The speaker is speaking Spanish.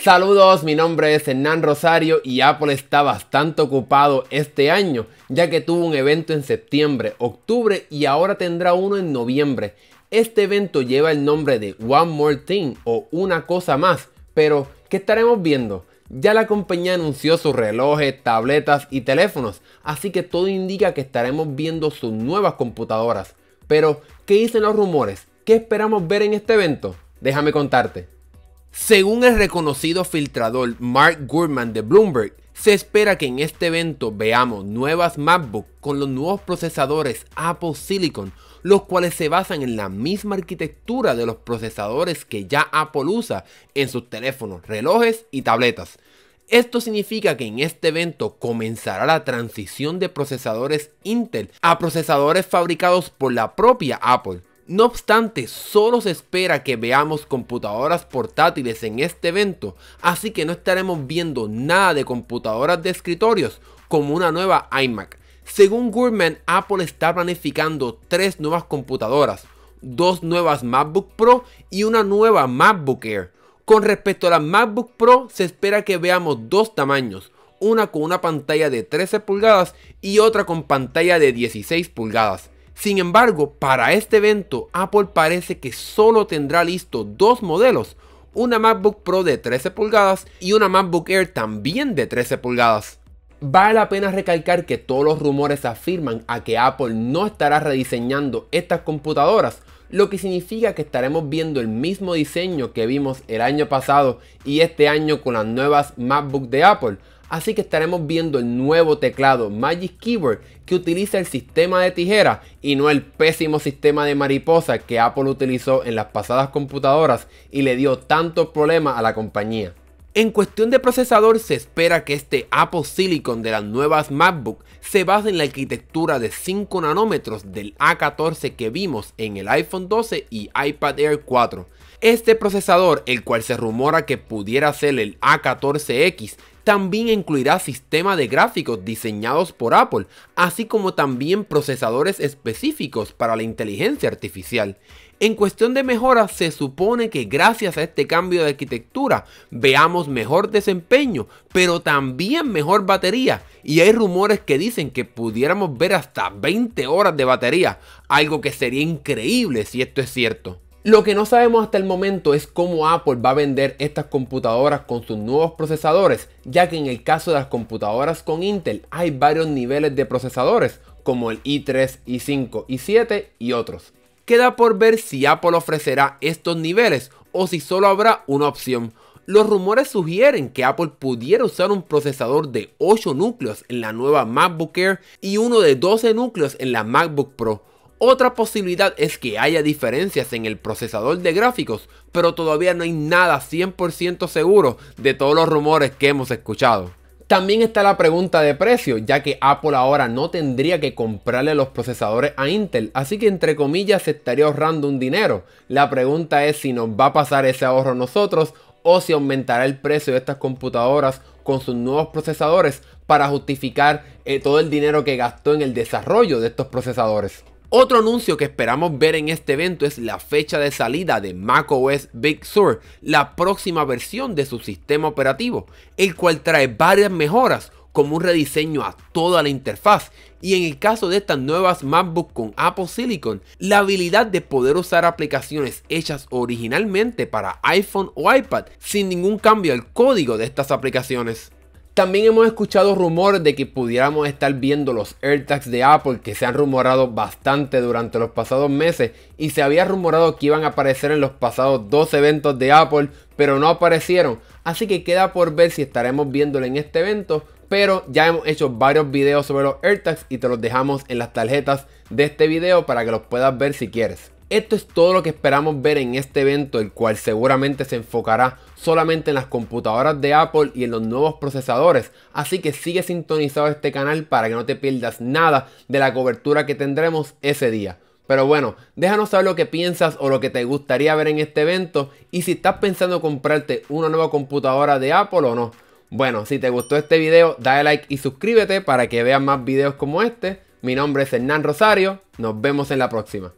Saludos, mi nombre es Hernán Rosario y Apple está bastante ocupado este año, ya que tuvo un evento en septiembre, octubre y ahora tendrá uno en noviembre. Este evento lleva el nombre de One More Thing o Una Cosa Más, pero ¿qué estaremos viendo? Ya la compañía anunció sus relojes, tabletas y teléfonos, así que todo indica que estaremos viendo sus nuevas computadoras. Pero, ¿qué dicen los rumores? ¿Qué esperamos ver en este evento? Déjame contarte. Según el reconocido filtrador Mark Gurman de Bloomberg, se espera que en este evento veamos nuevas MacBook con los nuevos procesadores Apple Silicon, los cuales se basan en la misma arquitectura de los procesadores que ya Apple usa en sus teléfonos, relojes y tabletas. Esto significa que en este evento comenzará la transición de procesadores Intel a procesadores fabricados por la propia Apple. No obstante, solo se espera que veamos computadoras portátiles en este evento, así que no estaremos viendo nada de computadoras de escritorios como una nueva iMac. Según Gurman, Apple está planificando tres nuevas computadoras, dos nuevas MacBook Pro y una nueva MacBook Air. Con respecto a la MacBook Pro, se espera que veamos dos tamaños, una con una pantalla de 13 pulgadas y otra con pantalla de 16 pulgadas. Sin embargo, para este evento, Apple parece que solo tendrá listo dos modelos, una MacBook Pro de 13 pulgadas y una MacBook Air también de 13 pulgadas. Vale la pena recalcar que todos los rumores afirman a que Apple no estará rediseñando estas computadoras, lo que significa que estaremos viendo el mismo diseño que vimos el año pasado y este año con las nuevas MacBook de Apple, Así que estaremos viendo el nuevo teclado Magic Keyboard que utiliza el sistema de tijera y no el pésimo sistema de mariposa que Apple utilizó en las pasadas computadoras y le dio tantos problemas a la compañía. En cuestión de procesador se espera que este Apple Silicon de las nuevas MacBook se base en la arquitectura de 5 nanómetros del A14 que vimos en el iPhone 12 y iPad Air 4. Este procesador, el cual se rumora que pudiera ser el A14X, también incluirá sistemas de gráficos diseñados por Apple, así como también procesadores específicos para la inteligencia artificial. En cuestión de mejoras, se supone que gracias a este cambio de arquitectura veamos mejor desempeño, pero también mejor batería. Y hay rumores que dicen que pudiéramos ver hasta 20 horas de batería, algo que sería increíble si esto es cierto. Lo que no sabemos hasta el momento es cómo Apple va a vender estas computadoras con sus nuevos procesadores, ya que en el caso de las computadoras con Intel hay varios niveles de procesadores, como el i3, i5, i7 y otros. Queda por ver si Apple ofrecerá estos niveles o si solo habrá una opción. Los rumores sugieren que Apple pudiera usar un procesador de 8 núcleos en la nueva MacBook Air y uno de 12 núcleos en la MacBook Pro otra posibilidad es que haya diferencias en el procesador de gráficos, pero todavía no hay nada 100% seguro de todos los rumores que hemos escuchado. También está la pregunta de precio, ya que Apple ahora no tendría que comprarle los procesadores a Intel, así que entre comillas se estaría ahorrando un dinero. La pregunta es si nos va a pasar ese ahorro a nosotros o si aumentará el precio de estas computadoras con sus nuevos procesadores para justificar eh, todo el dinero que gastó en el desarrollo de estos procesadores. Otro anuncio que esperamos ver en este evento es la fecha de salida de macOS Big Sur, la próxima versión de su sistema operativo, el cual trae varias mejoras como un rediseño a toda la interfaz y en el caso de estas nuevas MacBook con Apple Silicon, la habilidad de poder usar aplicaciones hechas originalmente para iPhone o iPad sin ningún cambio al código de estas aplicaciones. También hemos escuchado rumores de que pudiéramos estar viendo los AirTags de Apple que se han rumorado bastante durante los pasados meses y se había rumorado que iban a aparecer en los pasados dos eventos de Apple, pero no aparecieron. Así que queda por ver si estaremos viéndolo en este evento, pero ya hemos hecho varios videos sobre los AirTags y te los dejamos en las tarjetas de este video para que los puedas ver si quieres. Esto es todo lo que esperamos ver en este evento, el cual seguramente se enfocará solamente en las computadoras de Apple y en los nuevos procesadores. Así que sigue sintonizado este canal para que no te pierdas nada de la cobertura que tendremos ese día. Pero bueno, déjanos saber lo que piensas o lo que te gustaría ver en este evento y si estás pensando comprarte una nueva computadora de Apple o no. Bueno, si te gustó este video, dale like y suscríbete para que veas más videos como este. Mi nombre es Hernán Rosario, nos vemos en la próxima.